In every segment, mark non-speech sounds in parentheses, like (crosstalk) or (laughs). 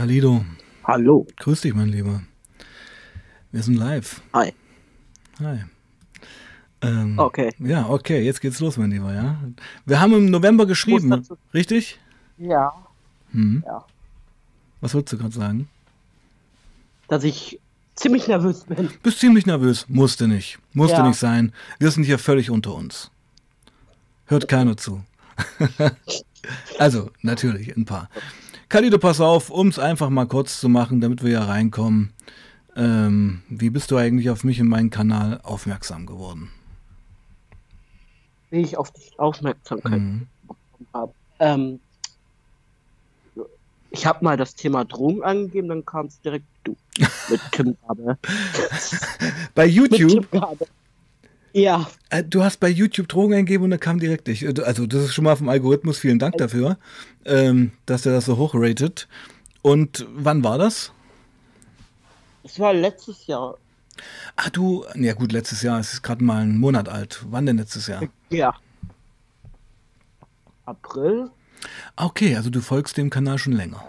Kalido, Hallo. grüß dich, mein Lieber. Wir sind live. Hi. Hi. Ähm, Okay. Ja, okay, jetzt geht's los, mein Lieber, ja. Wir haben im November geschrieben, richtig? Ja. Hm. Ja. Was wolltest du gerade sagen? Dass ich ziemlich nervös bin. Bist ziemlich nervös. Musste nicht. Musste Ja. nicht sein. Wir sind hier völlig unter uns. Hört keiner zu. (laughs) also, natürlich, ein paar. Kalido, pass auf, um es einfach mal kurz zu machen, damit wir ja reinkommen. Ähm, wie bist du eigentlich auf mich und meinen Kanal aufmerksam geworden? Wie ich auf dich Aufmerksamkeit Mhm. habe. Ähm, ich habe mal das Thema Drogen angegeben, dann kam es direkt du. (laughs) Mit Tim Gabe. Bei Mit YouTube, Tim Gabe. Ja. äh, du hast bei YouTube Drogen eingegeben und da kam direkt ich. Also, das ist schon mal vom Algorithmus. Vielen Dank dafür, ähm, dass er das so hochratet. Und wann war das? Es war letztes Jahr. Ah, du, ja gut, letztes Jahr, es ist gerade mal einen Monat alt. Wann denn letztes Jahr? Ja. April? Ah, Okay, also du folgst dem Kanal schon länger.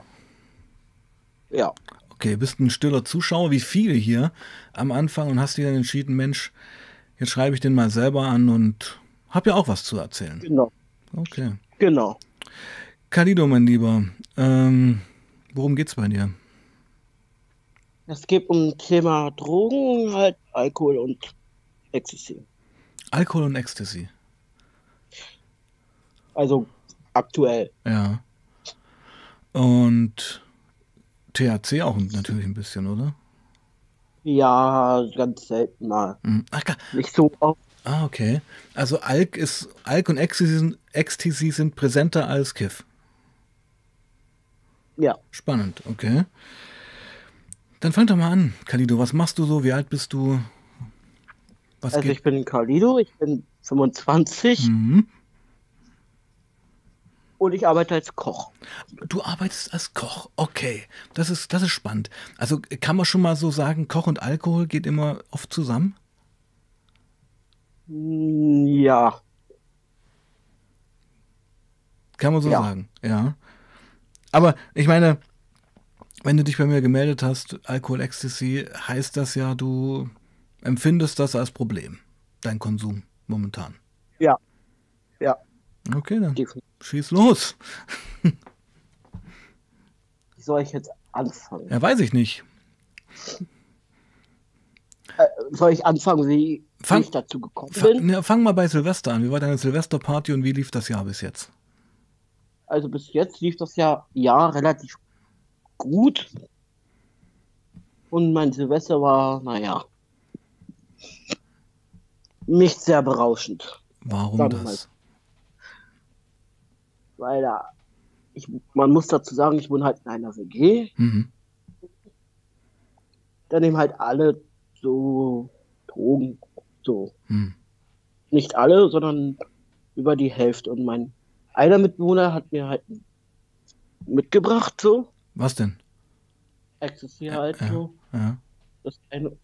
Ja. Okay, bist ein stiller Zuschauer, wie viele hier am Anfang und hast dir dann entschieden, Mensch, jetzt schreibe ich den mal selber an und hab ja auch was zu erzählen. Genau. Okay. Genau. Kalido, mein Lieber, ähm, worum geht's bei dir? Es geht um Thema Drogen, halt Alkohol und Ecstasy. Alkohol und Ecstasy. Also aktuell. Ja. Und THC auch natürlich ein bisschen, oder? Ja, ganz selten mal. Mhm. Ach, Nicht so oft. ah, okay. Also Alk ist Alk und Ecstasy sind, Ecstasy sind präsenter als Kiff. Ja. Spannend, okay. Dann fang doch mal an, Kalido. Was machst du so? Wie alt bist du? Was Also geht? ich bin Carlido, ich bin 25 Mhm. Und ich arbeite als Koch. Du arbeitest als Koch. Okay, das ist, das ist spannend. Also kann man schon mal so sagen, Koch und Alkohol geht immer oft zusammen? Mm, Ja, Kann man so Ja. sagen, ja. Aber ich meine, wenn du dich bei mir gemeldet hast, Alkohol, Ecstasy, heißt das ja, du empfindest das als Problem, dein Konsum momentan. ja, ja, Okay, dann schieß los. Wie soll ich jetzt anfangen? Ja, weiß ich nicht. Äh, soll ich anfangen, wie, Fang- ich dazu gekommen Fang, bin? ne, fang mal bei Silvester an. Wie war deine Silvesterparty und wie lief das Jahr bis jetzt? Also bis jetzt lief das ja, ja relativ gut. Und mein Silvester war, naja, nicht sehr berauschend. Warum das? Weil da, ich, man muss dazu sagen, ich wohne halt in einer WG. Mhm. Da nehmen halt alle so Drogen, so. Hm. Nicht alle, sondern über die Hälfte. Und mein einer Mitbewohner hat mir halt mitgebracht, so. Was denn? Ecstasy halt ja. so. Ja. Eine.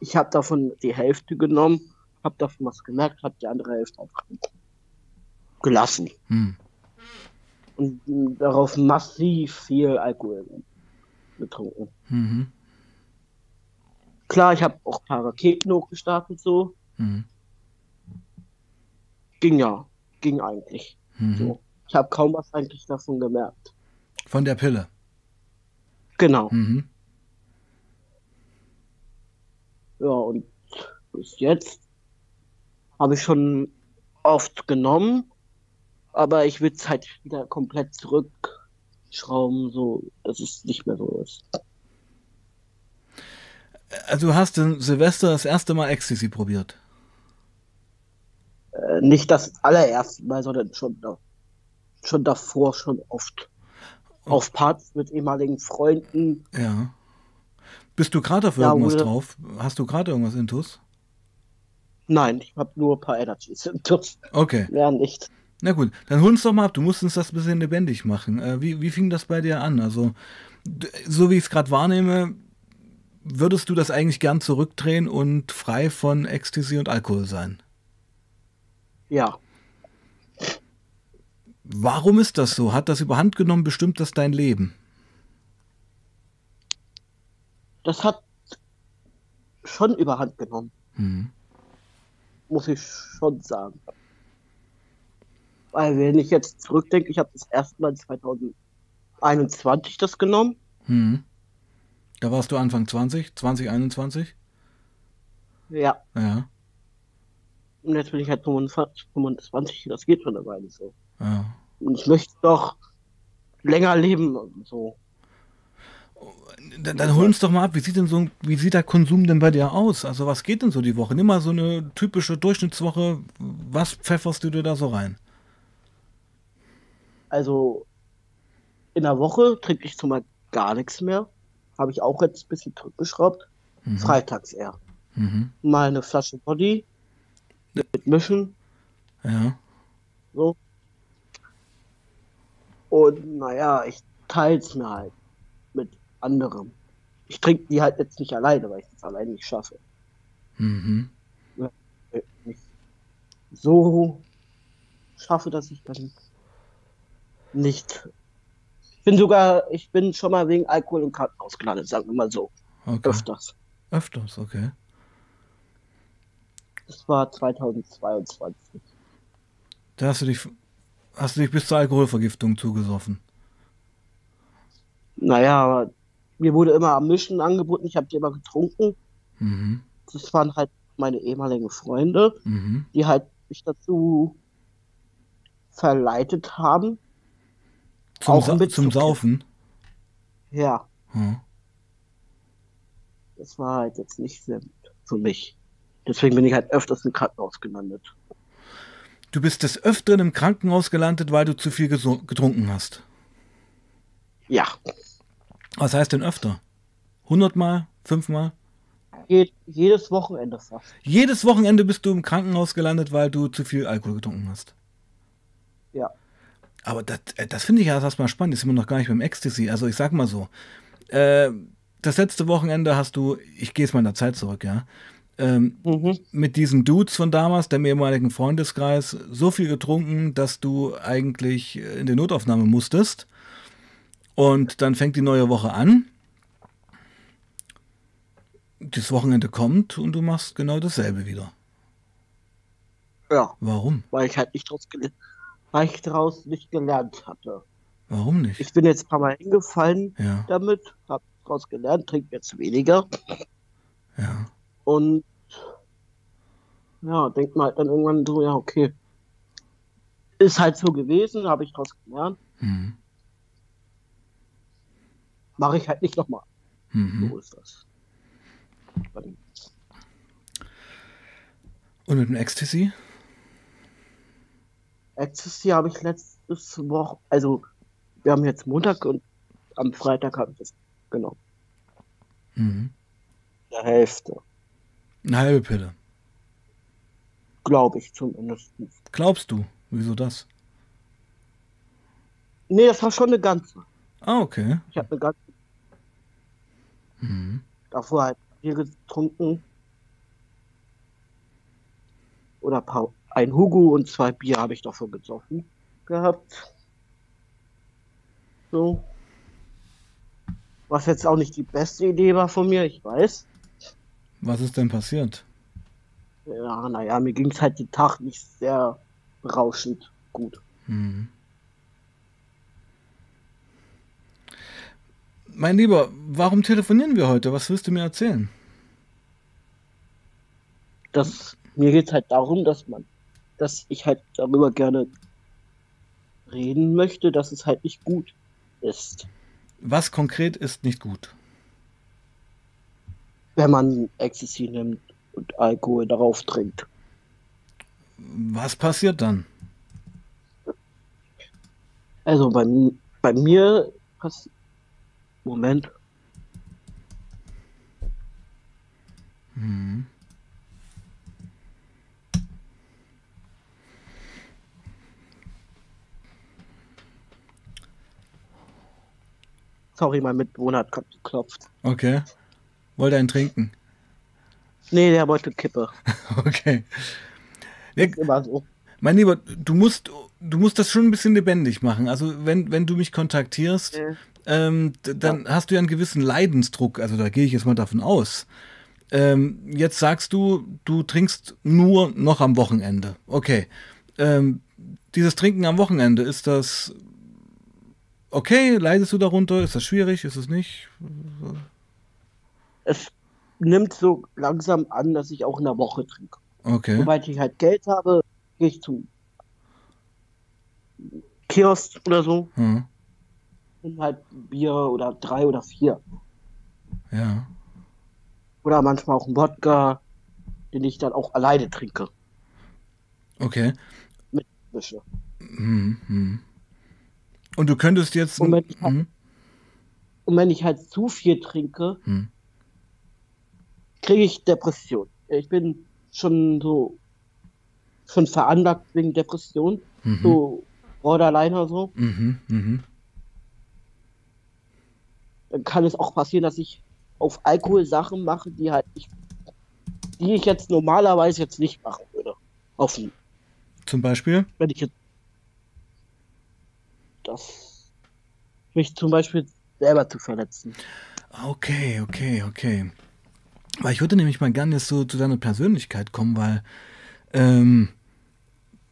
Ich habe davon die Hälfte genommen, habe davon was gemerkt, habe die andere Hälfte einfach gelassen. Hm. Und darauf massiv viel Alkohol getrunken. Mhm. Klar, ich habe auch ein paar Raketen hochgestartet, so. Mhm. Ging ja, ging eigentlich. Mhm. So. Ich habe kaum was eigentlich davon gemerkt. Von der Pille. Genau. Mhm. Ja, und bis jetzt habe ich schon oft genommen, aber ich will es halt wieder komplett zurückschrauben, so dass es nicht mehr so ist. Also du hast in Silvester das erste Mal Ecstasy probiert. Äh, nicht das allererste Mal, sondern schon, da, schon davor schon oft. Auf Partys mit ehemaligen Freunden. Ja. Bist du gerade auf Ja, irgendwas oder- drauf? Hast du gerade irgendwas intus? Nein, ich habe nur ein paar Energies. Das Okay. mehr nicht. Na gut, dann hol uns doch mal ab. Du musst uns das ein bisschen lebendig machen. Äh, wie, wie fing das bei dir an? Also, so wie ich es gerade wahrnehme, würdest du das eigentlich gern zurückdrehen und frei von Ecstasy und Alkohol sein? Ja. Warum ist das so? Hat das überhand genommen? Bestimmt das dein Leben? das hat schon überhand genommen, Mhm. muss ich schon sagen. Weil wenn ich jetzt zurückdenke, ich habe das erste Mal 2021 das genommen. Mhm. Da warst du Anfang 20, 2021? Ja, Ja. und jetzt bin ich halt 25, 25, das geht schon eine Weile so. ja. Und ich möchte doch länger leben und so. Dann, dann hol uns doch mal ab, wie sieht denn so wie sieht der Konsum denn bei dir aus? Also was geht denn so die Woche? Nimm mal so eine typische Durchschnittswoche. Was pfefferst du dir da so rein? Also in der Woche trinke ich zumal gar nichts mehr. Habe ich auch jetzt ein bisschen zurückgeschraubt. Mhm. Freitags eher. Mhm. Mal eine Flasche Body mit Mischen. Ja. So. Und naja, ich teile es mir halt mit anderem. Ich trinke die halt jetzt nicht alleine, weil ich das alleine nicht schaffe. Mhm. Nicht so schaffe, dass ich dann nicht. Ich bin sogar, ich bin schon mal wegen Alkohol im Krankenhaus gelandet, sagen wir mal so. Okay. Öfters. Öfters, okay. Das war 2022. Da hast du dich, hast du dich bis zur Alkoholvergiftung zugesoffen. Naja, aber mir wurde immer am Mischen angeboten, ich habe die immer getrunken. Mhm. Das waren halt meine ehemaligen Freunde. Mhm. die halt mich dazu verleitet haben. Zum, Auch Sa zum. Saufen. Ja, Ja. das war halt jetzt nicht gut für mich. Deswegen bin ich halt öfters im Krankenhaus gelandet. Du bist des Öfteren im Krankenhaus gelandet, weil du zu viel getrunken hast. Ja, Was heißt denn öfter? Hundertmal? Fünfmal? je, jedes Wochenende fast. Jedes Wochenende bist du im Krankenhaus gelandet, weil du zu viel Alkohol getrunken hast. Ja, Aber das, äh, das finde ich ja erstmal spannend. Das sind wir noch gar nicht beim Ecstasy. Also ich sag mal so. Äh, das letzte Wochenende hast du, ich gehe jetzt mal in der Zeit zurück, ja, ähm, mhm. mit diesen Dudes von damals, dem ehemaligen Freundeskreis, so viel getrunken, dass du eigentlich in die Notaufnahme musstest. Und dann fängt die neue Woche an. Das Wochenende kommt und du machst genau dasselbe wieder. ja, Warum? weil ich halt nicht gele- weil ich daraus nicht gelernt hatte. Warum nicht? Ich bin jetzt ein paar Mal hingefallen Ja, damit, habe daraus gelernt, trinke jetzt weniger ja. und ja, denkt mal halt dann irgendwann so, ja, okay. Ist halt so gewesen, habe ich daraus gelernt. Mhm. Mache ich halt nicht nochmal. Mhm. So ist das. Und mit dem Ecstasy? Ecstasy habe ich letztes Woche, also wir haben jetzt Montag und am Freitag habe ich das genommen. Mhm. Der Hälfte, Eine halbe Pille. glaube ich zumindest. Glaubst du? Wieso das? Nee, das war schon eine ganze. Ah, okay. Ich habe eine ganze, Mhm. davor halt Bier getrunken. Oder paar, ein Hugo und zwei Bier habe ich davon gesoffen gehabt. So. Was jetzt auch nicht die beste Idee war von mir, ich weiß. Was ist denn passiert? Ja, naja, mir ging es halt den Tag nicht sehr berauschend gut. Mhm. Mein Lieber, warum telefonieren wir heute? Was willst du mir erzählen? Das, mir geht es halt darum, dass man, dass ich halt darüber gerne reden möchte, dass es halt nicht gut ist, Was konkret ist nicht gut? wenn man Ecstasy nimmt und Alkohol darauf trinkt. Was passiert dann? Also bei, bei mir passiert. Moment. Mhm. Sorry, mein Mitbewohner hat geklopft. Okay. Wollte einen trinken. Nee, der wollte Kippe. (laughs) Okay. Ist immer so. mein Lieber, du musst, du musst das schon ein bisschen lebendig machen. Also wenn, wenn du mich kontaktierst, Äh, ähm, dann ja. hast du ja einen gewissen Leidensdruck. Also da gehe ich jetzt mal davon aus. Ähm, jetzt sagst du, du trinkst nur noch am Wochenende. Okay. Ähm, dieses Trinken am Wochenende, ist das okay? Leidest du darunter? Ist das schwierig? Ist es nicht? Es nimmt so langsam an, dass ich auch in der Woche trinke. Okay. Sobald ich halt Geld habe, gehe ich zum Kiosk oder so. Hm. Und halt Bier oder drei oder vier. Ja. Oder manchmal auch einen Wodka, den ich dann auch alleine trinke. Okay. Mit Mische. Hm, hm. Und du könntest jetzt. Und wenn ich halt, hm? und wenn ich halt zu viel trinke, hm. kriege ich Depression. Ich bin schon so schon veranlagt wegen Depression. Mhm. So Borderline oder so. Mhm, mhm. Dann kann es auch passieren, dass ich auf Alkohol Sachen mache, die halt ich, die ich jetzt normalerweise jetzt nicht machen würde. Offen. Zum Beispiel? Wenn ich jetzt das mich zum Beispiel selber zu verletzen. Okay, okay, okay. Weil ich würde nämlich mal gerne jetzt so zu deiner Persönlichkeit kommen, weil ähm,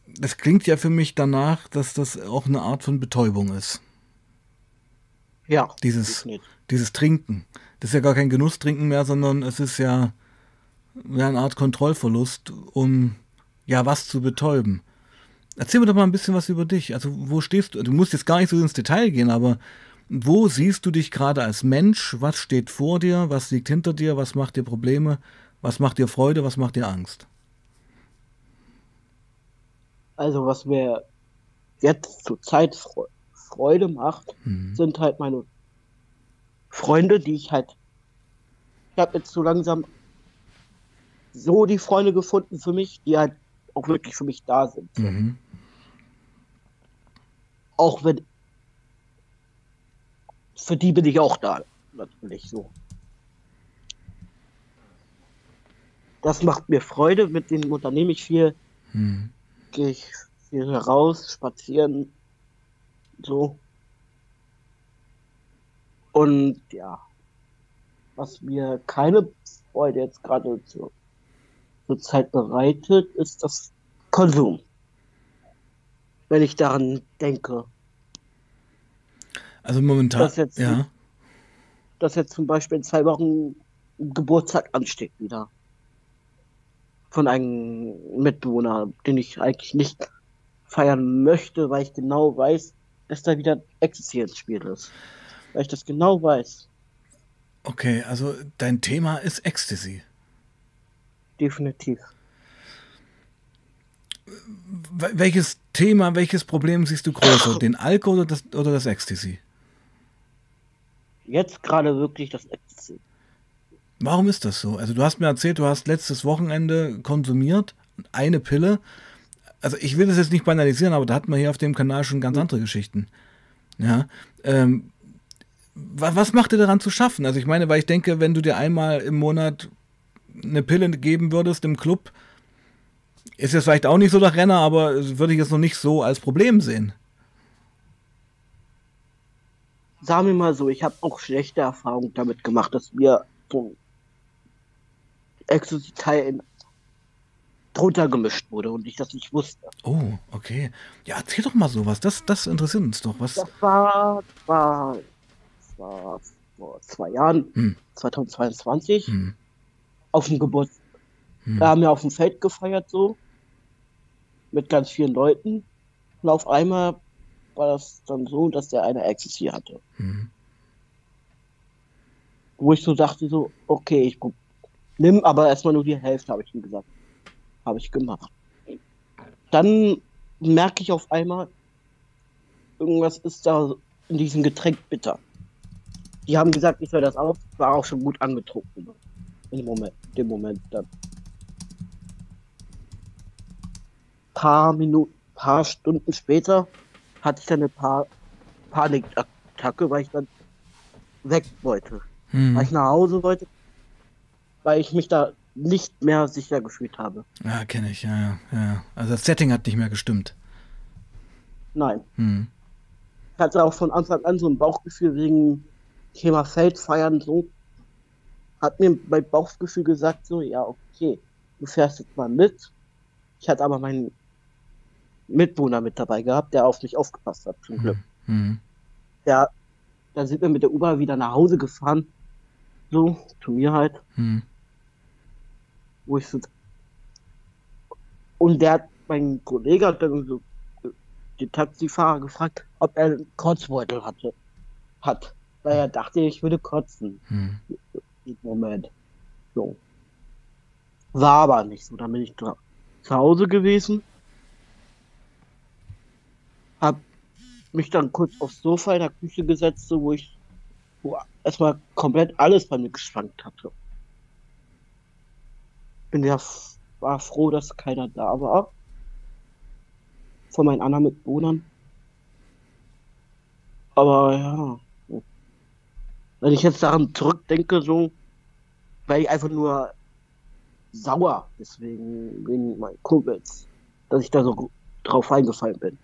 das klingt ja für mich danach, dass das auch eine Art von Betäubung ist. Ja. Dieses, dieses Trinken. Das ist ja gar kein Genusstrinken mehr, sondern es ist ja, ja eine Art Kontrollverlust, um ja was zu betäuben. Erzähl mir doch mal ein bisschen was über dich. Also, wo stehst du? Du musst jetzt gar nicht so ins Detail gehen, aber wo siehst du dich gerade als Mensch? Was steht vor dir? Was liegt hinter dir? Was macht dir Probleme? Was macht dir Freude? Was macht dir Angst? Also, was mir jetzt zur Zeit Freude macht, mhm. sind halt meine Freunde, die ich halt. Ich habe jetzt so langsam so die Freunde gefunden für mich, die halt auch wirklich für mich da sind. Mhm. Auch wenn. Für die bin ich auch da, natürlich so. Das macht mir Freude, mit denen unternehme ich viel. Mhm. Gehe ich viel heraus, spazieren, so. Und ja, was mir keine Freude jetzt gerade zur, zur Zeit bereitet, ist das Konsum. Wenn ich daran denke. Also momentan, dass jetzt, ja. Dass jetzt zum Beispiel in zwei Wochen Geburtstag ansteht wieder. Von einem Mitbewohner, den ich eigentlich nicht feiern möchte, weil ich genau weiß, dass da wieder Ecstasy ins Spiel ist. Weil ich das genau weiß. Okay, also dein Thema ist Ecstasy. Definitiv. Welches Thema, welches Problem siehst du größer? Den Alkohol oder das, oder das Ecstasy? Jetzt gerade wirklich das Ecstasy. Warum ist das so? Also du hast mir erzählt, du hast letztes Wochenende konsumiert, eine Pille. Also ich will das jetzt nicht banalisieren, aber da hat man hier auf dem Kanal schon ganz andere Geschichten. Ja. Ähm, was macht dir daran zu schaffen? Also ich meine, weil ich denke, wenn du dir einmal im Monat eine Pille geben würdest im Club, ist jetzt vielleicht auch nicht so der Renner, aber würde ich jetzt noch nicht so als Problem sehen. Sagen wir mal so, ich habe auch schlechte Erfahrungen damit gemacht, dass mir so Ecstasy-Teil drunter gemischt wurde und ich das nicht wusste. Oh, okay. Ja, erzähl doch mal sowas. Das, das interessiert uns doch. Was? Das war, war, war vor zwei Jahren, Hm. 2022, Hm. Auf dem Geburtstag. Hm. Wir haben ja auf dem Feld gefeiert so, mit ganz vielen Leuten. Und auf einmal war das dann so, dass der eine Ecstasy hatte. Hm. Wo ich so dachte so, okay, ich nimm aber erstmal nur die Hälfte, habe ich ihm gesagt. Habe ich gemacht. Dann merke ich auf einmal, irgendwas ist da in diesem Getränk bitter. Die haben gesagt, ich soll das auf, war auch schon gut angetrunken. In dem Moment, dem Moment dann. Paar Minuten, paar Stunden später hatte ich dann eine paar Panikattacke, weil ich dann weg wollte. Hm. Weil ich nach Hause wollte, weil ich mich da nicht mehr sicher gefühlt habe. Ja, kenne ich, ja, ja, ja. Also das Setting hat nicht mehr gestimmt. Nein. Hm. Ich hatte auch von Anfang an so ein Bauchgefühl wegen Thema Feldfeiern so. Hat mir mein Bauchgefühl gesagt, so, ja, okay, du fährst jetzt mal mit. Ich hatte aber meinen Mitwohner mit dabei gehabt, der auf mich aufgepasst hat, zum Glück. Mhm. Ja, dann sind wir mit der U-Bahn wieder nach Hause gefahren. So, zu mir halt, Mhm. wo ich so. Und der hat, mein Kollege hat dann so den Taxifahrer gefragt, ob er einen Kotzbeutel hatte. Hat. Weil er dachte, ich würde kotzen. Mhm. Moment. So. War aber nicht so. Dann bin ich zu Hause gewesen. Hab mich dann kurz aufs Sofa in der Küche gesetzt, wo ich wo erstmal komplett alles bei mir geschwankt hatte. Bin ja war froh, dass keiner da war. Von meinen anderen Mitbewohnern. Aber ja. Wenn ich jetzt daran zurückdenke, so, weil ich einfach nur sauer, deswegen, wegen meinen Kumpels, dass ich da so drauf eingefallen bin.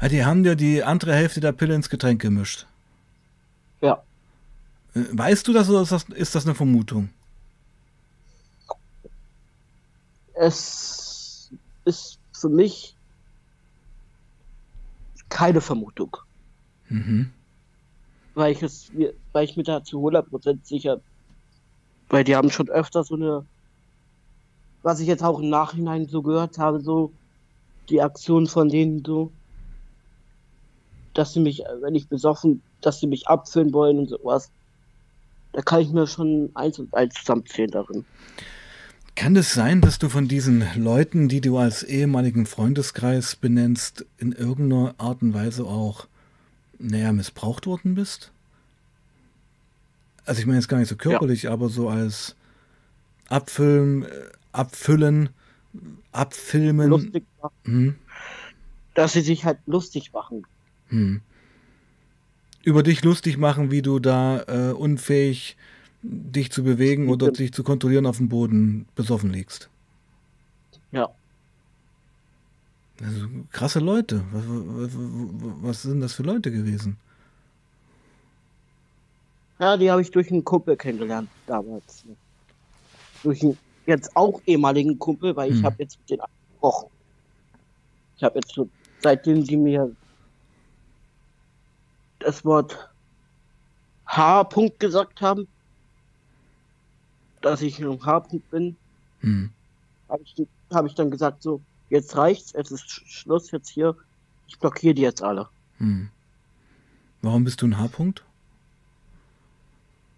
Ah, die haben dir die andere Hälfte der Pille ins Getränk gemischt. Ja, Äh, Weißt du das oder ist das, ist das eine Vermutung? es ist für mich keine Vermutung, Mhm. weil ich es, mir- weil ich mir da zu 100% sicher, weil die haben schon öfter so eine, was ich jetzt auch im Nachhinein so gehört habe, so die Aktion von denen so, dass sie mich, wenn ich besoffen, dass sie mich abfüllen wollen und sowas. Da kann ich mir schon eins und eins zusammenzählen darin. Kann es sein, dass du von diesen Leuten, die du als ehemaligen Freundeskreis benennst, in irgendeiner Art und Weise auch, naja, missbraucht worden bist? Also ich meine jetzt gar nicht so körperlich, aber so als Abfüllen, äh, Abfüllen, Abfilmen. Lustig machen, Hm, dass sie sich halt lustig machen. hm. Über dich lustig machen, wie du da äh, unfähig dich zu bewegen oder Ja. dich zu kontrollieren auf dem Boden besoffen liegst. Ja. Also, krasse Leute. Was, was, was sind das für Leute gewesen? Ja, die habe ich durch einen Kumpel kennengelernt damals. Durch einen jetzt auch ehemaligen Kumpel, weil ich Hm. habe jetzt mit denen gesprochen. Ich habe jetzt so, seitdem die mir das Wort H-Punkt gesagt haben, dass ich ein H-Punkt bin, Hm. habe ich, hab ich dann gesagt, so, jetzt reicht's, es ist Sch- Schluss jetzt hier, ich blockiere die jetzt alle. Hm. Warum bist du ein H-Punkt?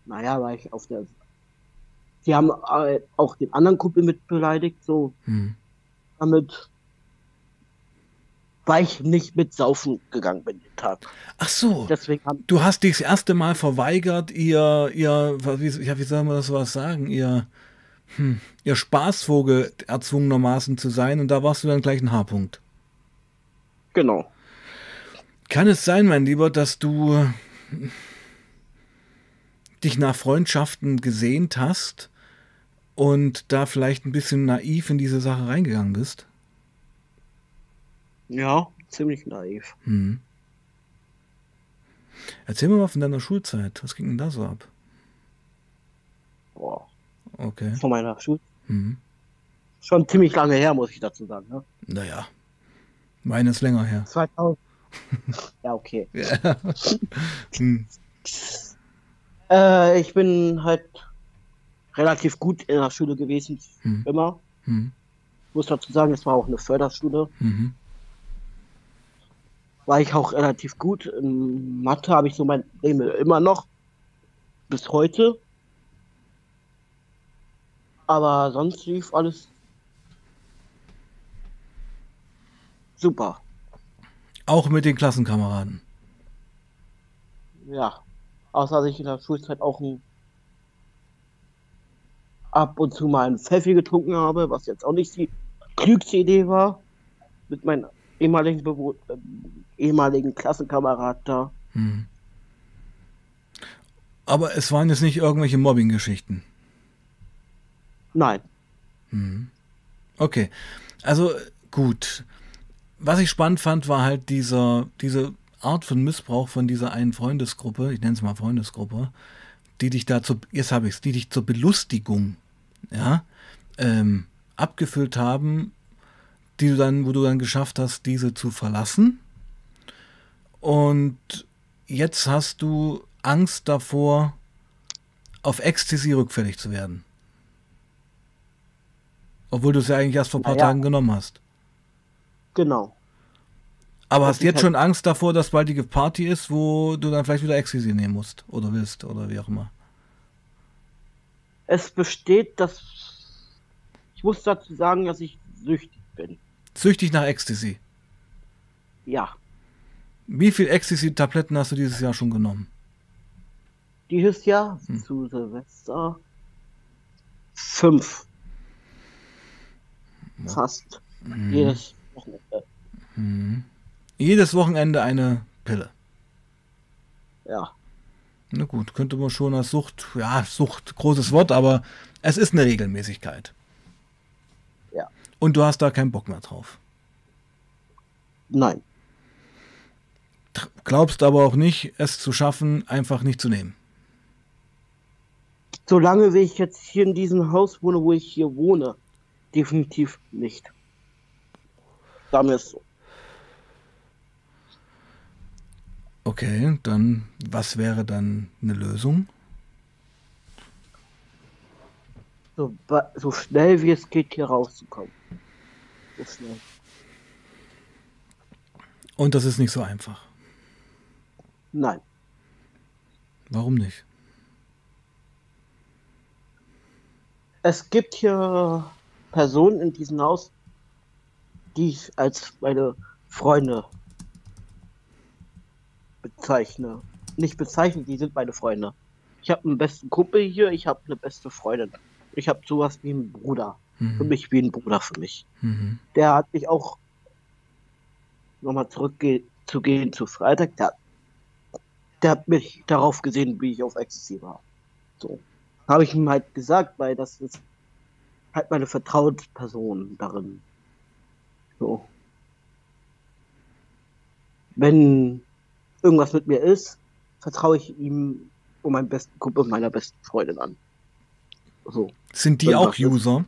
Naja, weil ich auf der. Die haben äh, auch den anderen Kumpel mit beleidigt, so Hm. damit. Weil ich nicht mit saufen gegangen bin den Tag. Ach so, Deswegen haben. du hast dich das erste Mal verweigert, ihr, ihr, wie, ja, wie soll man das was sagen, ihr, hm, ihr Spaßvogel erzwungenermaßen zu sein und da warst du dann gleich ein H-Punkt. Genau. Kann es sein, mein Lieber, dass du dich nach Freundschaften gesehnt hast und da vielleicht ein bisschen naiv in diese Sache reingegangen bist? Ja, ziemlich naiv. Hm. Erzähl mir mal von deiner Schulzeit. Was ging denn da so ab? Boah. Okay. Von meiner Schule. Hm. Schon ziemlich lange her, muss ich dazu sagen. Ne? Naja, meine ist länger her. 2000. ja, okay. (laughs) Ja. hm. (laughs) Äh, ich bin halt relativ gut in der Schule gewesen. Hm. Immer. Hm. Muss dazu sagen, es war auch eine Förderschule. Mhm. war ich auch relativ gut. In Mathe habe ich so mein Probleme immer noch. Bis heute. Aber sonst lief alles super. Auch mit den Klassenkameraden. Ja. Außer dass ich in der Schulzeit auch ein ab und zu mal einen Pfeffi getrunken habe, was jetzt auch nicht die klügste Idee war. Mit meinem ehemaligen, Bewo ähm, ehemaligen Klassenkamerad da. Hm. Aber es waren jetzt nicht irgendwelche Mobbing-Geschichten. Nein. Mhm. Okay, also gut. Was ich spannend fand, war halt dieser, diese Art von Missbrauch von dieser einen Freundesgruppe, ich nenne es mal Freundesgruppe, die dich dazu, jetzt habe ich es, die dich zur Belustigung, ja, ähm, abgefüllt haben, die du dann, wo du dann geschafft hast, diese zu verlassen. Und jetzt hast du Angst davor, auf Ecstasy rückfällig zu werden. Obwohl du es ja eigentlich erst vor ein paar Naja. Tagen genommen hast. Genau. Aber hast ist jetzt halt- schon Angst davor, dass bald die Party ist, wo du dann vielleicht wieder Ecstasy nehmen musst oder willst oder wie auch immer. Es besteht das. Ich muss dazu sagen, dass ich süchtig bin. Süchtig nach Ecstasy. Ja. Wie viel Ecstasy-Tabletten hast du dieses Jahr schon genommen? Dieses Jahr Hm. zu Silvester fünf. Fast. Jedes Wochenende. Mhm. Jedes Wochenende eine Pille. Ja. Na gut, könnte man schon als Sucht, ja, Sucht, großes Wort, aber es ist eine Regelmäßigkeit. Ja. Und du hast da keinen Bock mehr drauf. Nein. Glaubst aber auch nicht, es zu schaffen, einfach nicht zu nehmen. Solange wie ich jetzt hier in diesem Haus wohne, wo ich hier wohne, definitiv nicht. Sagen wir es so. Okay, dann was wäre dann eine Lösung? So, so schnell wie es geht, hier rauszukommen. So schnell. Und das ist nicht so einfach. Nein. Warum nicht? Es gibt hier Personen in diesem Haus, die ich als meine Freunde bezeichne. Nicht bezeichne, die sind meine Freunde. Ich habe einen besten Kumpel hier, ich habe eine beste Freundin. Ich habe sowas wie einen Bruder. Für Mhm. mich wie ein Bruder für mich. Mhm. Der hat mich auch nochmal zurückzugehen zu Freitag. Der, der hat mich darauf gesehen, wie ich auf Ecstasy war. So. Habe ich ihm halt gesagt, weil das ist halt meine Vertrauensperson darin. So. Wenn irgendwas mit mir ist, vertraue ich ihm und meinem besten Kumpel und meiner besten Freundin an. So. Sind die auch was ist. User?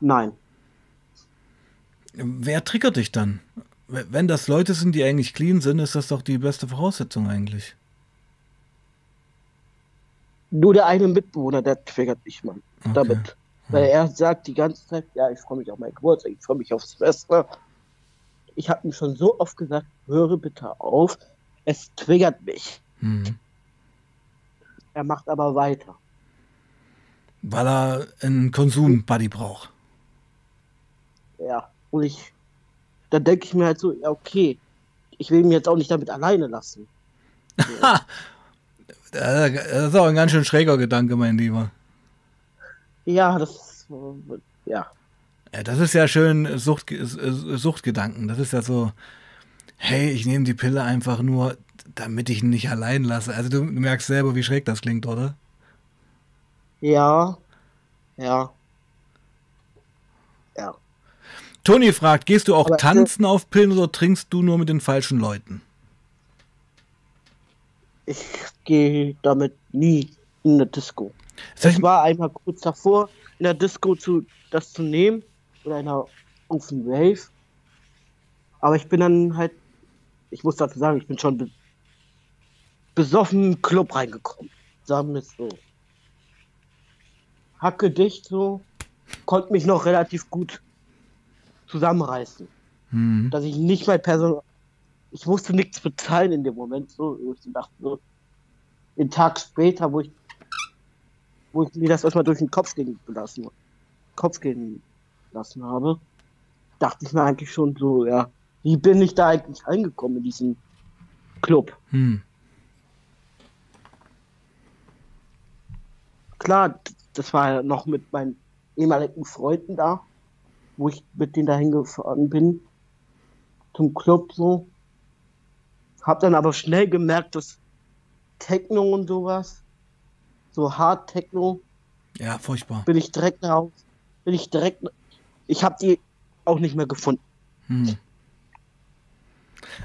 Nein. Wer triggert dich dann? Wenn das Leute sind, die eigentlich clean sind, ist das doch die beste Voraussetzung eigentlich. Nur der eine Mitbewohner, der triggert mich, Mann. Okay. damit. Weil er sagt die ganze Zeit, ja, ich freue mich auf meinen Geburtstag, ich freue mich aufs Silvester. Ich habe ihm schon so oft gesagt, höre bitte auf, es triggert mich. Mhm. Er macht aber weiter. Weil er einen Konsum-Buddy braucht. Ja, und ich, dann denke ich mir halt so, ja, okay, ich will ihn jetzt auch nicht damit alleine lassen. (laughs) Ha! Das ist auch ein ganz schön schräger Gedanke, mein Lieber. Ja, das, äh, ja, Ja, das ist ja schön Sucht, äh, Suchtgedanken. Das ist ja so, hey, ich nehme die Pille einfach nur, damit ich ihn nicht allein lasse. Also du merkst selber, wie schräg das klingt, oder? ja, ja, ja. Toni fragt, gehst du auch Aber- tanzen auf Pillen oder trinkst du nur mit den falschen Leuten? Ich gehe damit nie in eine Disco. Ich, war einmal kurz davor, in der Disco zu, das zu nehmen oder einer auf einen Rave. Aber ich bin dann halt, ich muss dazu sagen, ich bin schon be besoffen im Club reingekommen. Sagen wir es so. Hacke dicht so, konnte mich noch relativ gut zusammenreißen. hm, Dass ich nicht mal Person. Ich musste nichts bezahlen in dem Moment. So, wo ich dachte, so, den Tag später, wo ich, wo ich mir das erstmal durch den Kopf gehen lassen, Kopf gehen lassen habe, dachte ich mir eigentlich schon so, ja, wie bin ich da eigentlich reingekommen in diesen Club? hm. Klar, das war ja noch mit meinen ehemaligen Freunden da, wo ich mit denen dahin gefahren bin, zum Club so. Hab dann aber schnell gemerkt, dass Techno und sowas, so Hard Techno, Ja, furchtbar. bin ich direkt raus, bin ich direkt, ich habe die auch nicht mehr gefunden. Hm.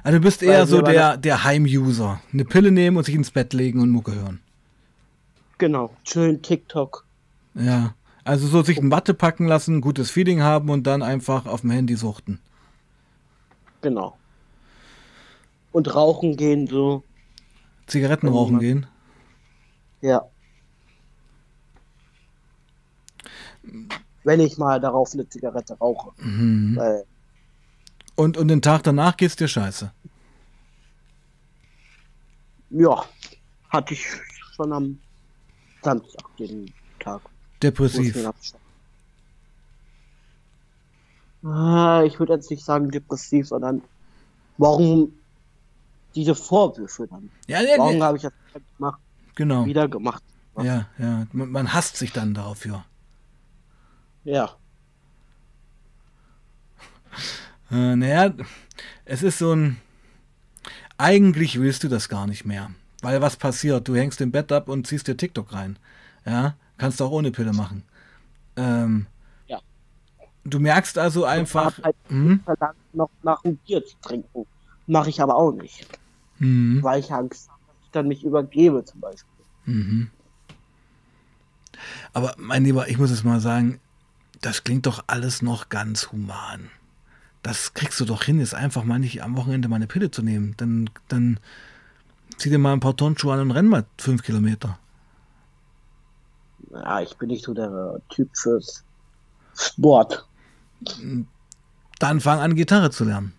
Also du bist Weil eher so wir der, der Heim-User. Eine Pille nehmen und sich ins Bett legen und Mucke hören. Genau. Schön TikTok. Ja. Also so sich ein Watte packen lassen, gutes Feeling haben und dann einfach auf dem Handy suchten. Genau. Und rauchen gehen so. Zigaretten rauchen gehen. Ja. Wenn ich mal darauf eine Zigarette rauche. Mhm. Weil, Und, und den Tag danach geht's dir scheiße. ja, hatte ich schon am Samstag den Tag. Depressiv. Ah, Ich würde jetzt nicht sagen depressiv, sondern warum diese Vorwürfe dann? Ja, ja, Warum ja habe ich das gemacht, genau. wieder gemacht? Ja, ja. Man, man hasst sich dann dafür. Ja, Äh, naja, es ist so ein. Eigentlich willst du das gar nicht mehr. Weil was passiert? Du hängst im Bett ab und ziehst dir TikTok rein. Ja, kannst du auch ohne Pille machen. Ähm, Ja. Du merkst also einfach. hab halt Hm? noch nach einem Bier zu trinken. Mache ich aber auch nicht, Mhm. weil ich Angst habe, dass ich dann mich übergebe zum Beispiel. Mhm. Aber mein Lieber, ich muss es mal sagen, das klingt doch alles noch ganz human. Das kriegst du doch hin, jetzt einfach mal nicht am Wochenende mal eine Pille zu nehmen. Dann, dann zieh dir mal ein paar Turnschuhe an und renn mal fünf Kilometer. Ja, ich bin nicht so der Typ fürs Sport. Dann fang an, Gitarre zu lernen.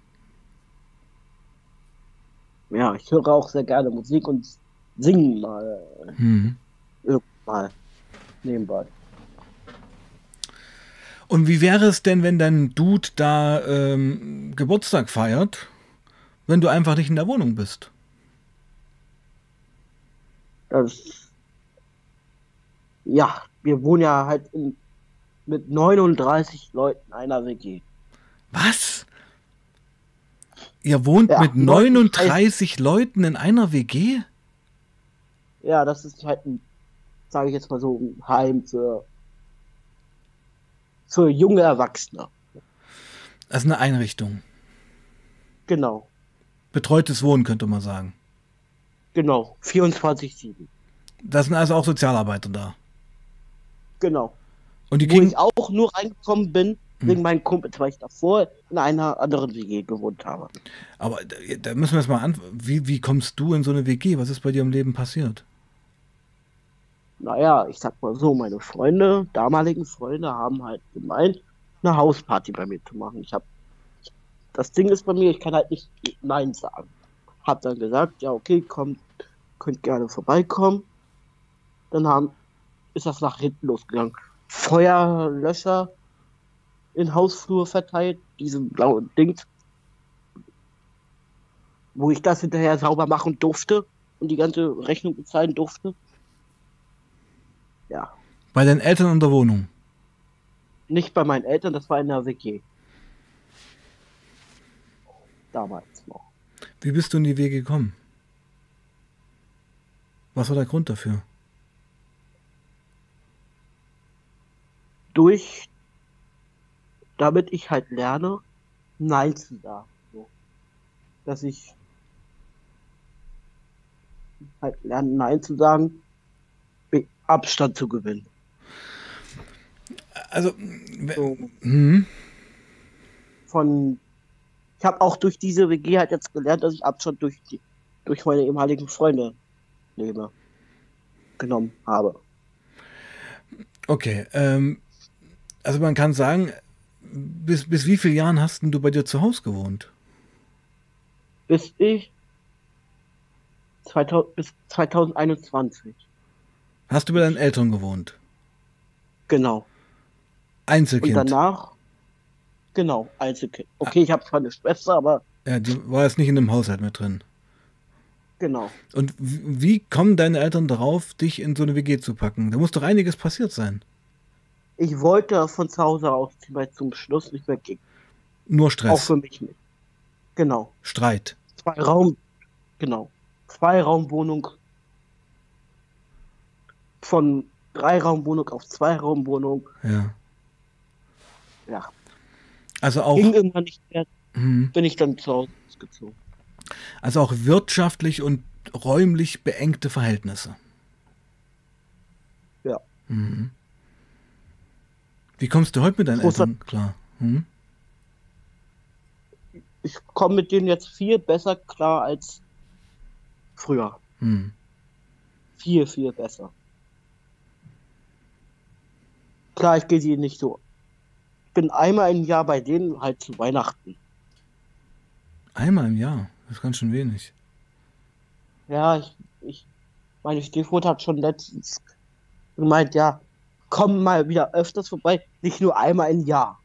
Ja, ich höre auch sehr gerne Musik und singen mal Mhm. mal nebenbei. Und wie wäre es denn, wenn dein Dude da ähm, Geburtstag feiert, wenn du einfach nicht in der Wohnung bist? Das, ja, wir wohnen ja halt in, mit 39 Leuten in einer WG. Was? Ihr wohnt Ja, mit 39 Leuten in einer WG? Ja, das ist halt ein, sage ich jetzt mal so, ein Heim für, für junge Erwachsene. Das ist eine Einrichtung. Genau, Betreutes Wohnen, könnte man sagen. genau. 24-7. Da sind also auch Sozialarbeiter da. Genau. Und die Wo kriegen. ich auch nur reingekommen bin, Hm. wegen meinen Kumpels, weil ich davor in einer anderen WG gewohnt habe. Aber da, da müssen wir jetzt mal an. Wie, wie kommst du in so eine WG? Was ist bei dir im Leben passiert? Naja, ich sag mal so, meine Freunde, damaligen Freunde, haben halt gemeint, eine Hausparty bei mir zu machen. Ich hab, das Ding ist bei mir, ich kann halt nicht Nein sagen. Hab dann gesagt, ja, okay, kommt, könnt gerne vorbeikommen. Dann haben, ist das nach hinten losgegangen. Feuerlöscher in Hausflur verteilt, diese blauen Dings. Wo ich das hinterher sauber machen durfte und die ganze Rechnung bezahlen durfte. Ja, Bei deinen Eltern in der Wohnung. nicht bei meinen Eltern, das war in der WG. Damals noch. Wie bist du in die WG gekommen? Was war der Grund dafür? Durch, damit ich halt lerne, Nein zu sagen. So. Dass ich halt lerne, Nein zu sagen, Abstand zu gewinnen. Also. So. Hm, Von, ich habe auch durch diese WG halt jetzt gelernt, dass ich Abstand durch die, durch meine ehemaligen Freunde nehme, genommen habe. okay. Ähm, also man kann sagen, bis, bis wie vielen Jahren hast du bei dir zu Hause gewohnt? bis ich 2000, bis 2021. Hast du bei deinen Eltern gewohnt? Genau. Und Einzelkind. danach, genau, Einzelkind. Okay, ich habe zwar eine Schwester, aber ja, die war jetzt nicht in dem Haushalt mit drin. genau. Und wie kommen deine Eltern darauf, dich in so eine WG zu packen? Da muss doch einiges passiert sein. Ich wollte von zu Hause ausziehen, weil zum Schluss nicht mehr ging. Nur Auch Stress, für mich nicht. Genau. Streit. Zwei Raum, genau. Zwei Raumwohnung von drei Raumwohnung auf zwei Raumwohnung. Ja. Ja, Also auch. ging immer nicht mehr. Hm. Bin ich dann zu Hause ausgezogen. Also auch wirtschaftlich und räumlich beengte Verhältnisse. Ja. Mhm. Wie kommst du heute mit deinen Großer- Eltern klar? Hm? Ich komme mit denen jetzt viel besser klar als früher. Hm. Viel, viel besser. Klar, ich gehe sie nicht so. Ich bin einmal im Jahr bei denen halt zu Weihnachten. Einmal im Jahr, das ist ganz schön wenig. Ja, ich, ich, meine Stiefmutter hat schon letztens gemeint, ja, komm mal wieder öfters vorbei, nicht nur einmal im Jahr.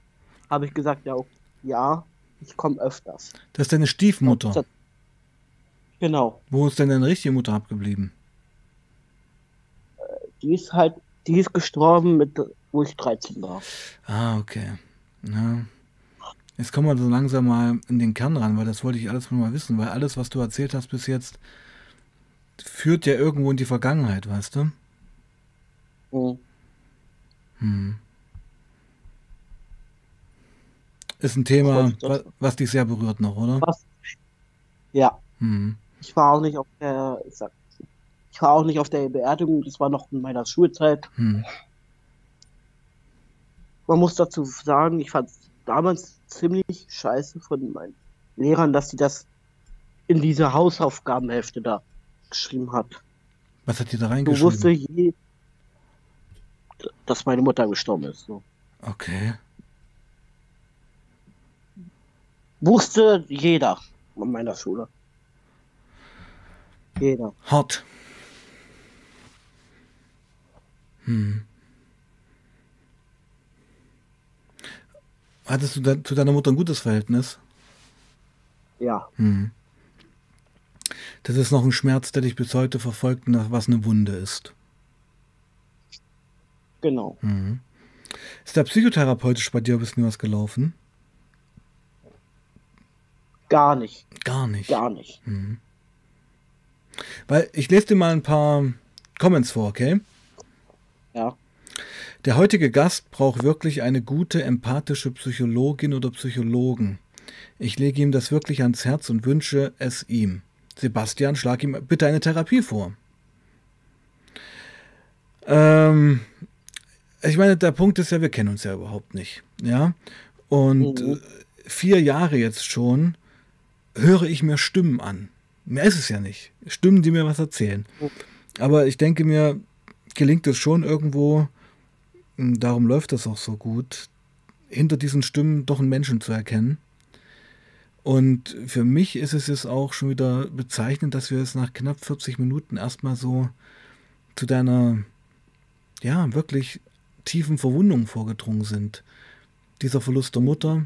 Habe ich gesagt, ja, ja, ich komme öfters. Das ist deine Stiefmutter. Genau, Wo ist denn deine richtige Mutter abgeblieben? die ist halt, die ist gestorben, mit, wo ich 13 war. Ah, okay. Ja. Jetzt kommen wir so langsam mal in den Kern ran, weil das wollte ich alles mal wissen, weil alles, was du erzählt hast bis jetzt, führt ja irgendwo in die Vergangenheit, weißt du? Mhm. Hm. Ist ein Thema, Das- wa- was dich sehr berührt noch, oder? Was? Ja, Hm. ich war auch nicht auf der, ich sag, ich war auch nicht auf der Beerdigung, das war noch in meiner Schulzeit. Hm. Man muss dazu sagen, ich fand es damals ziemlich scheiße von meinen Lehrern, dass sie das in diese Hausaufgabenhefte da geschrieben hat. Was hat dir da Du wusste reingeschrieben? je, dass meine Mutter gestorben ist. So. Okay. Wusste jeder an meiner Schule. Jeder. Hart. Hm. Hattest du da, zu deiner Mutter ein gutes Verhältnis? Ja, Hm. Das ist noch ein Schmerz, der dich bis heute verfolgt, und was eine Wunde ist. genau. Mhm. Ist da psychotherapeutisch bei dir ein bisschen was gelaufen? Gar nicht. Gar nicht. Gar nicht. Weil ich lese dir mal ein paar Comments vor, okay? Ja. Der heutige Gast braucht wirklich eine gute, empathische Psychologin oder Psychologen. Ich lege ihm das wirklich ans Herz und wünsche es ihm. Sebastian, schlag ihm bitte eine Therapie vor. Ähm, ich meine, der Punkt ist ja, wir kennen uns ja überhaupt nicht. Ja. Und Mhm. äh, vier Jahre jetzt schon höre ich mir Stimmen an. Mehr ist es ja nicht. Stimmen, die mir was erzählen. Aber ich denke mir, gelingt es schon irgendwo, darum läuft das auch so gut, hinter diesen Stimmen doch einen Menschen zu erkennen. Und für mich ist es jetzt auch schon wieder bezeichnend, dass wir jetzt nach knapp 40 Minuten erstmal so zu deiner, ja, wirklich tiefen Verwundung vorgedrungen sind. Dieser Verlust der Mutter,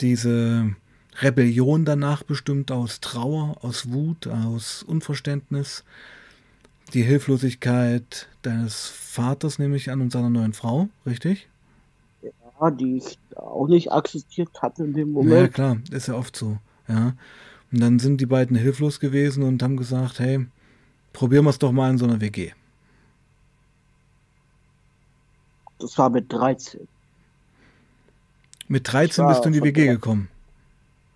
diese Rebellion danach bestimmt aus Trauer, aus Wut, aus Unverständnis, die Hilflosigkeit deines Vaters, nehme ich an, und seiner neuen Frau, richtig? Ja, die ich auch nicht akzeptiert hatte in dem Ja, Moment. klar, ist ja oft so. Ja. Und dann sind die beiden hilflos gewesen und haben gesagt, hey, probieren wir es doch mal in so einer WG. Das war mit 13. Mit 13 war bist du in die WG gekommen.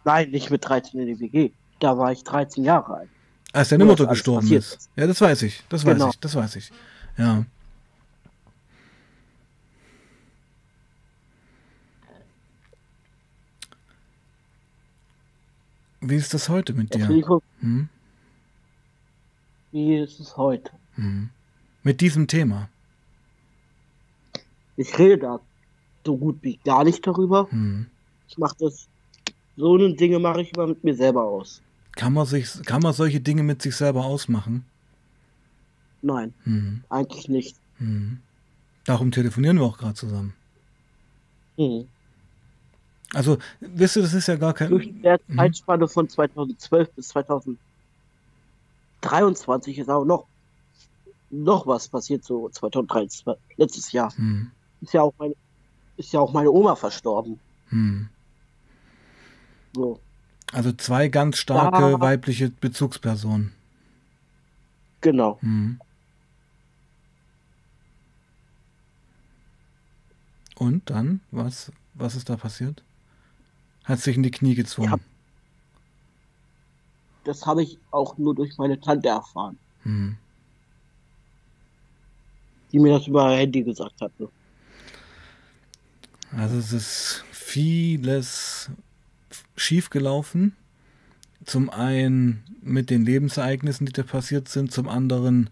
Nein, nicht mit 13 in die WG. Da war ich 13 Jahre alt. Als deine Mutter gestorben ist. ist. Ja, das weiß ich. Das weiß Genau. ich. Das weiß ich. Ja. Wie ist das heute mit dir? Hm? wie ist es heute? Hm. Mit diesem Thema. Ich rede da so gut wie gar nicht darüber. Hm. Ich mache das, so eine Dinge mache ich immer mit mir selber aus. Kann man, sich, kann man solche Dinge mit sich selber ausmachen? Nein, Hm. eigentlich nicht. Hm. Darum telefonieren wir auch gerade zusammen. Mhm. Also, wisst ihr, das ist ja gar Durch kein. der Mhm. Zeitspanne von 2012 bis 2023 ist auch noch, noch was passiert, so 2023, letztes Jahr. Hm. Ist ja auch meine, ist ja auch meine Oma verstorben. Hm. So, Also zwei ganz starke Da- weibliche Bezugspersonen. genau. Hm. Und dann, was, was ist da passiert? Hat sich in die Knie gezwungen. Ja. das habe ich auch nur durch meine Tante erfahren. Hm. Die mir das über Handy gesagt hatte. Also es ist vieles schiefgelaufen. Zum einen mit den Lebensereignissen, die da passiert sind, zum anderen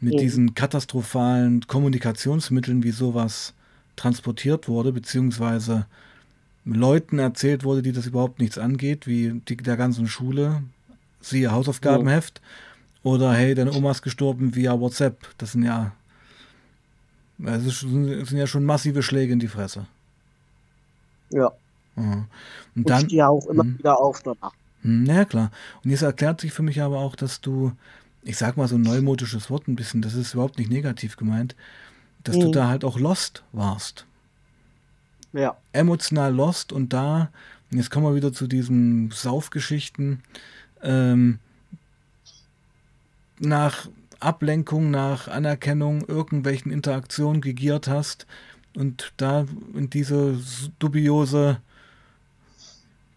mit mhm. diesen katastrophalen Kommunikationsmitteln, wie sowas transportiert wurde, beziehungsweise Leuten erzählt wurde, die das überhaupt nichts angeht, wie die, der ganzen Schule, siehe Hausaufgabenheft, ja. oder hey, deine Oma ist gestorben via WhatsApp. Das sind ja, das sind ja schon massive Schläge in die Fresse. Ja. Und, und dann. ja auch immer hm. wieder auf danach. Hm, ja, klar. Und jetzt erklärt sich für mich aber auch, dass du, ich sag mal so ein neumodisches Wort ein bisschen, das ist überhaupt nicht negativ gemeint, dass mhm. du da halt auch lost warst. Ja. Emotional lost und da, und jetzt kommen wir wieder zu diesen Saufgeschichten, ähm, nach Ablenkung, nach Anerkennung, irgendwelchen Interaktionen gegiert hast und da in diese dubiose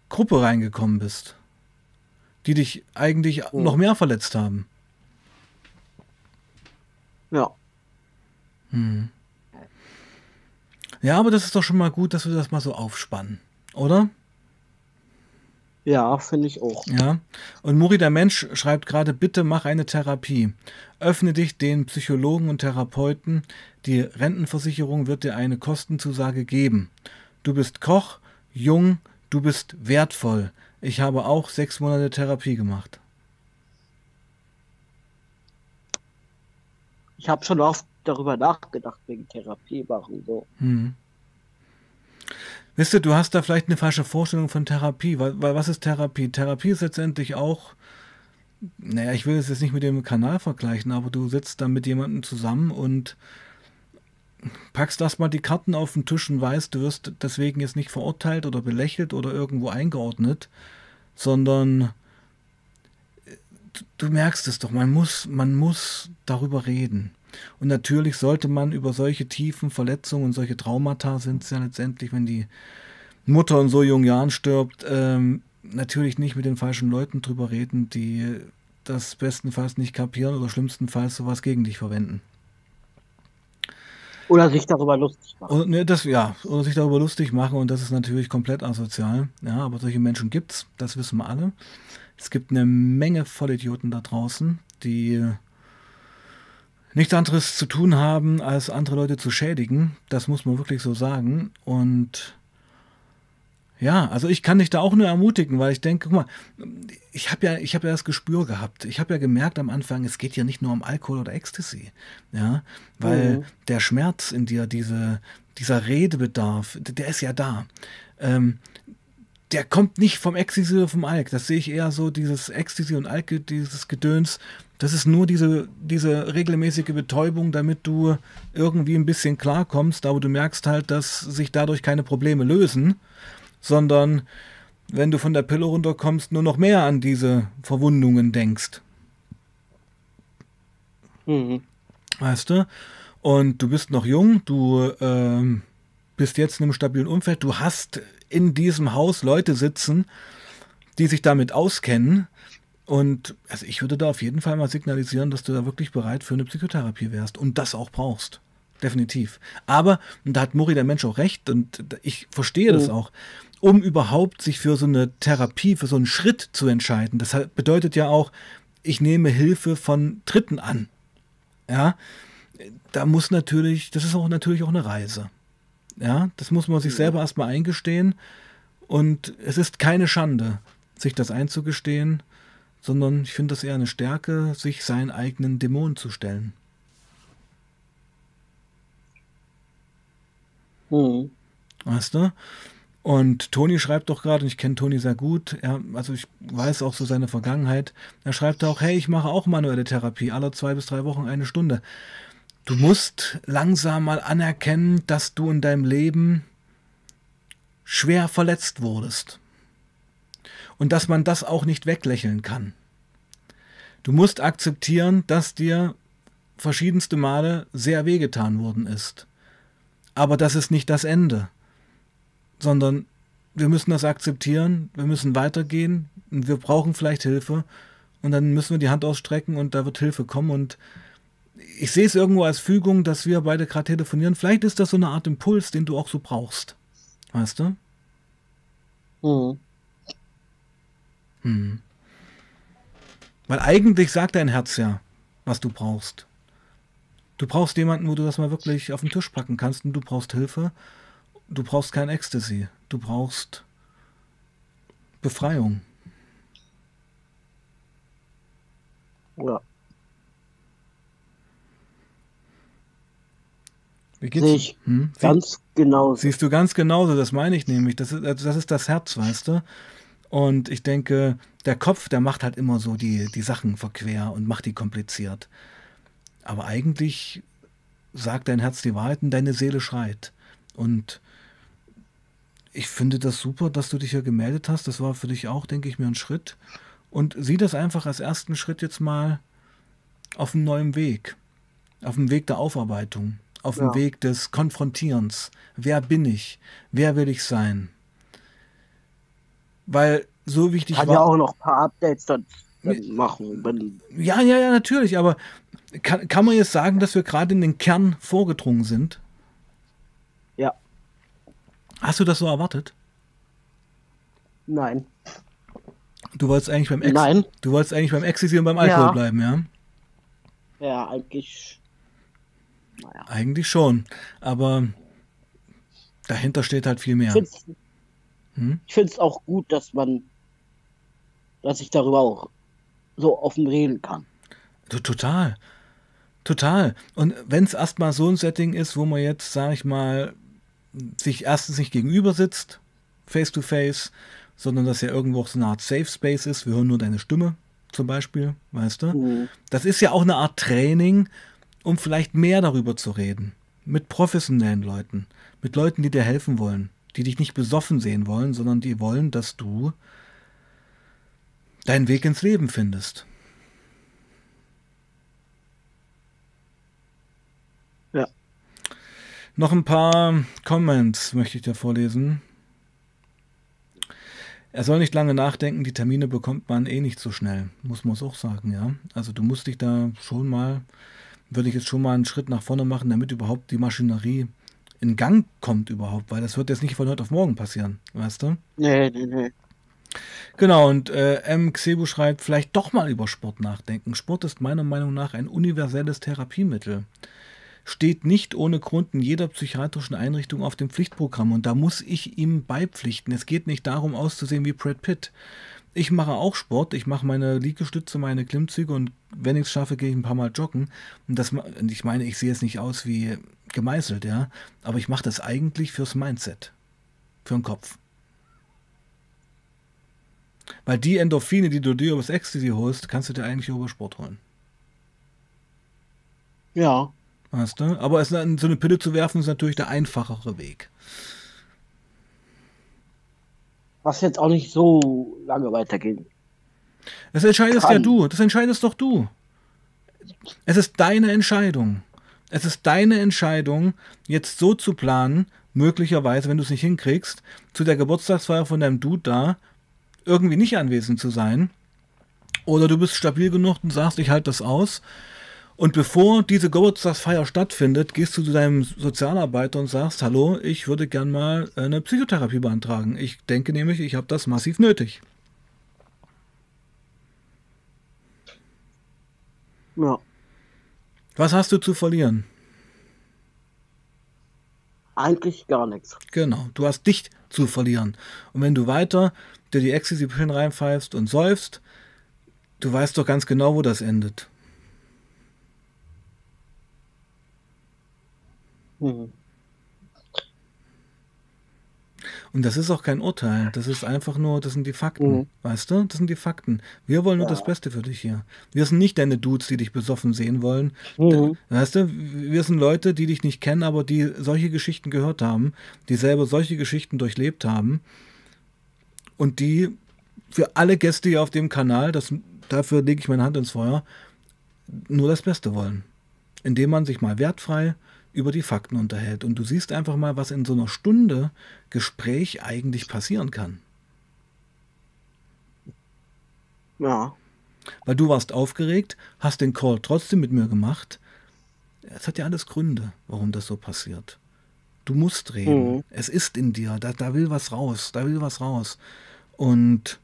Gruppe reingekommen bist, die dich eigentlich oh. noch mehr verletzt haben. Ja. Hm. Ja, aber das ist doch schon mal gut, dass wir das mal so aufspannen, oder? Ja, finde ich auch. Ja. Und Muri der Mensch schreibt gerade, bitte mach eine Therapie. Öffne dich den Psychologen und Therapeuten. Die Rentenversicherung wird dir eine Kostenzusage geben. Du bist Koch, jung, du bist wertvoll. Ich habe auch sechs Monate Therapie gemacht. Ich habe schon oft darüber nachgedacht, wegen Therapie machen. So. Hm. Wisst ihr, du hast da vielleicht eine falsche Vorstellung von Therapie, weil, weil was ist Therapie? Therapie ist letztendlich auch, naja, ich will es jetzt nicht mit dem Kanal vergleichen, aber du sitzt dann mit jemandem zusammen und packst erstmal die Karten auf den Tisch und weißt, du wirst deswegen jetzt nicht verurteilt oder belächelt oder irgendwo eingeordnet, sondern du merkst es doch, man muss, man muss darüber reden. Und natürlich sollte man über solche tiefen Verletzungen und solche Traumata sind es ja letztendlich, wenn die Mutter in so jungen Jahren stirbt, ähm, natürlich nicht mit den falschen Leuten drüber reden, die das bestenfalls nicht kapieren oder schlimmstenfalls sowas gegen dich verwenden. Oder sich darüber lustig machen. Oder, ne, das, ja, oder sich darüber lustig machen und das ist natürlich komplett asozial. Ja, aber solche Menschen gibt es, das wissen wir alle. Es gibt eine Menge Vollidioten da draußen, die nichts anderes zu tun haben, als andere Leute zu schädigen. Das muss man wirklich so sagen. Und ja, also ich kann dich da auch nur ermutigen, weil ich denke, guck mal, ich habe ja, ich habe ja das Gespür gehabt. Ich habe ja gemerkt am Anfang, es geht ja nicht nur um Alkohol oder Ecstasy, ja, weil mhm. der Schmerz in dir, diese, dieser Redebedarf, der ist ja da. Ähm, der kommt nicht vom Ecstasy oder vom Alk. Das sehe ich eher so, dieses Ecstasy und Alk, dieses Gedöns, das ist nur diese, diese regelmäßige Betäubung, damit du irgendwie ein bisschen klarkommst, aber du merkst halt, dass sich dadurch keine Probleme lösen, sondern wenn du von der Pille runterkommst, nur noch mehr an diese Verwundungen denkst. Mhm. Weißt du? Und du bist noch jung, du ähm, bist jetzt in einem stabilen Umfeld, du hast in diesem Haus Leute sitzen, die sich damit auskennen, und also ich würde da auf jeden Fall mal signalisieren, dass du da wirklich bereit für eine Psychotherapie wärst und das auch brauchst. Definitiv. Aber, und da hat Mori der Mensch auch recht, und ich verstehe das oh. auch, um überhaupt sich für so eine Therapie, für so einen Schritt zu entscheiden, das bedeutet ja auch, ich nehme Hilfe von Dritten an. Ja, da muss natürlich, das ist auch natürlich auch eine Reise. Ja, das muss man sich selber erstmal eingestehen. Und es ist keine Schande, sich das einzugestehen sondern ich finde das eher eine Stärke, sich seinen eigenen Dämonen zu stellen. Mhm. Weißt du? Und Toni schreibt doch gerade, und ich kenne Toni sehr gut, er, also ich weiß auch so seine Vergangenheit, er schreibt auch, hey, ich mache auch manuelle Therapie, alle zwei bis drei Wochen eine Stunde. Du musst langsam mal anerkennen, dass du in deinem Leben schwer verletzt wurdest und dass man das auch nicht weglächeln kann. Du musst akzeptieren, dass dir verschiedenste Male sehr wehgetan worden ist. Aber das ist nicht das Ende, sondern wir müssen das akzeptieren, wir müssen weitergehen, und wir brauchen vielleicht Hilfe und dann müssen wir die Hand ausstrecken und da wird Hilfe kommen und ich sehe es irgendwo als Fügung, dass wir beide gerade telefonieren. Vielleicht ist das so eine Art Impuls, den du auch so brauchst. Weißt du? Mhm. Hm. Weil eigentlich sagt dein Herz ja, was du brauchst. Du brauchst jemanden, wo du das mal wirklich auf den Tisch packen kannst und du brauchst Hilfe. Du brauchst kein Ecstasy. Du brauchst Befreiung. Ja. Wie geht's? Sehe ich hm? ganz genauso. Siehst du ganz genauso, das meine ich nämlich. Das ist, das ist das Herz, weißt du? Und ich denke, der Kopf, der macht halt immer so die, die Sachen verquer und macht die kompliziert. Aber eigentlich sagt dein Herz die Wahrheit und deine Seele schreit. Und ich finde das super, dass du dich hier gemeldet hast. Das war für dich auch, denke ich mir, ein Schritt. Und sieh das einfach als ersten Schritt jetzt mal auf einem neuen Weg. Auf dem Weg der Aufarbeitung. Auf dem ja. Weg des Konfrontierens. Wer bin ich? Wer will ich sein? Weil so wichtig Kann war. ja auch noch ein paar Updates dann, machen. Ja, ja, ja, natürlich. Aber kann, kann man jetzt sagen, dass wir gerade in den Kern vorgedrungen sind? Hast du das so erwartet? Nein. Du wolltest eigentlich beim Ex Nein. Du wolltest eigentlich beim Ecstasy und beim Alkohol ja. bleiben, ja? Ja, eigentlich. Naja. Eigentlich schon. Aber dahinter steht halt viel mehr. Ich finde es hm? auch gut, dass man, dass ich darüber auch so offen reden kann. Total. Total. Und wenn es erstmal so ein Setting ist, wo man jetzt, sag ich mal, sich erstens nicht gegenüber sitzt, face to face, sondern dass ja irgendwo auch so eine Art Safe Space ist. Wir hören nur deine Stimme zum Beispiel, weißt du? Mhm. Das ist ja auch eine Art Training, um vielleicht mehr darüber zu reden. Mit professionellen Leuten, mit Leuten, die dir helfen wollen, die dich nicht besoffen sehen wollen, sondern die wollen, dass du deinen Weg ins Leben findest. Ja. Noch ein paar Comments möchte ich dir vorlesen. Er soll nicht lange nachdenken, die Termine bekommt man eh nicht so schnell, muss man es auch sagen, ja. Also du musst dich da schon mal, würde ich jetzt schon mal einen Schritt nach vorne machen, damit überhaupt die Maschinerie in Gang kommt überhaupt, weil das wird jetzt nicht von heute auf morgen passieren, weißt du? Nee, nee, nee. Genau, und äh, M. Xebu schreibt, vielleicht doch mal über Sport nachdenken. Sport ist meiner Meinung nach ein universelles Therapiemittel steht nicht ohne Grund in jeder psychiatrischen Einrichtung auf dem Pflichtprogramm und da muss ich ihm beipflichten. Es geht nicht darum auszusehen wie Brad Pitt. Ich mache auch Sport, ich mache meine Liegestütze, meine Klimmzüge und wenn ich es schaffe, gehe ich ein paar Mal joggen. Und das, ich meine, ich sehe jetzt nicht aus wie gemeißelt, ja, aber ich mache das eigentlich fürs Mindset, für den Kopf. Weil die Endorphine, die du dir übers Ecstasy holst, kannst du dir eigentlich über Sport holen. Ja, Weißt du? Aber es, so eine Pille zu werfen, ist natürlich der einfachere Weg. Was jetzt auch nicht so lange weitergeht. Das entscheidest kann. ja du. Das entscheidest doch du. Es ist deine Entscheidung. Es ist deine Entscheidung, jetzt so zu planen, möglicherweise, wenn du es nicht hinkriegst, zu der Geburtstagsfeier von deinem Dude da irgendwie nicht anwesend zu sein. Oder du bist stabil genug und sagst, ich halte das aus und bevor diese Geburtstagsfeier stattfindet, gehst du zu deinem Sozialarbeiter und sagst, hallo, ich würde gern mal eine Psychotherapie beantragen. Ich denke nämlich, ich habe das massiv nötig. Ja. Was hast du zu verlieren? Eigentlich gar nichts. Genau, du hast dich zu verlieren. Und wenn du weiter dir die Ecstasy-Pillen reinpfeifst und säufst, du weißt doch ganz genau, wo das endet. Mhm. Und das ist auch kein Urteil. Das ist einfach nur, das sind die Fakten. Mhm. Weißt du? Das sind die Fakten. Wir wollen nur ja. das Beste für dich hier. Wir sind nicht deine Dudes, die dich besoffen sehen wollen. Mhm. Weißt du? Wir sind Leute, die dich nicht kennen, aber die solche Geschichten gehört haben, die selber solche Geschichten durchlebt haben und die für alle Gäste hier auf dem Kanal, das, dafür lege ich meine Hand ins Feuer, nur das Beste wollen. Indem man sich mal wertfrei über die Fakten unterhält. Und du siehst einfach mal, was in so einer Stunde Gespräch eigentlich passieren kann. Ja. Weil du warst aufgeregt, hast den Call trotzdem mit mir gemacht. Es hat ja alles Gründe, warum das so passiert. Du musst reden. Mhm. Es ist in dir. Da, da will was raus. Da will was raus. Und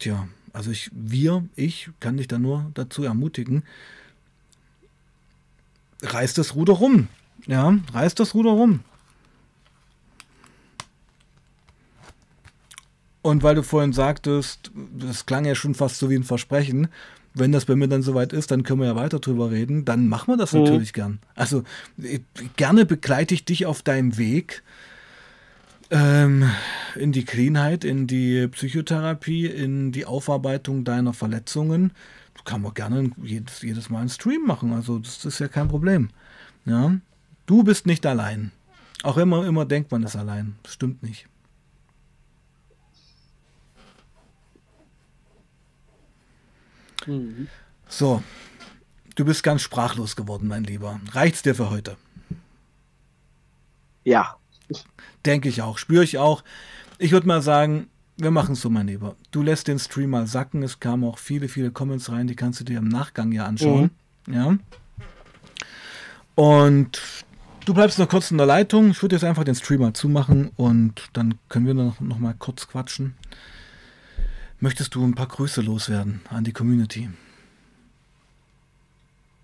tja, also ich, wir, ich kann dich da nur dazu ermutigen, reiß das Ruder rum. Ja, reiß das Ruder rum. Und weil du vorhin sagtest, das klang ja schon fast so wie ein Versprechen, wenn das bei mir dann soweit ist, dann können wir ja weiter drüber reden, dann machen wir das mhm. natürlich gern. Also gerne begleite ich dich auf deinem Weg ähm, in die Cleanheit, in die Psychotherapie, in die Aufarbeitung deiner Verletzungen. Kann man gerne jedes, jedes Mal einen Stream machen, also das ist ja kein Problem. Ja? Du bist nicht allein. Auch immer, immer denkt man ist allein. Das stimmt nicht. Mhm. So, du bist ganz sprachlos geworden, mein Lieber. Reicht's dir für heute? Ja. Denke ich auch, spüre ich auch. Ich würde mal sagen, wir machen es so, mein Lieber. Du lässt den Stream mal sacken. Es kamen auch viele, viele Comments rein, die kannst du dir im Nachgang ja anschauen. Mhm. Ja. Und du bleibst noch kurz in der Leitung. Ich würde jetzt einfach den Stream mal zumachen und dann können wir noch, noch mal kurz quatschen. Möchtest du ein paar Grüße loswerden an die Community?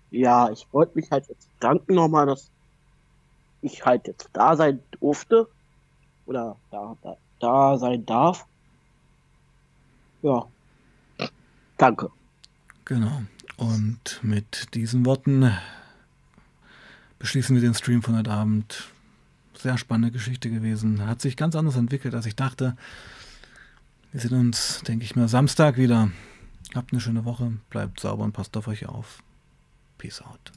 Ja, ich wollte mich halt jetzt danken nochmal, dass ich halt jetzt da sein durfte. Oder da, da, da sein darf. Ja. Danke. Genau. Und mit diesen Worten beschließen wir den Stream von heute Abend. Sehr spannende Geschichte gewesen. Hat sich ganz anders entwickelt, als ich dachte. Wir sehen uns, denke ich mal, Samstag wieder. Habt eine schöne Woche, bleibt sauber und passt auf euch auf. Peace out.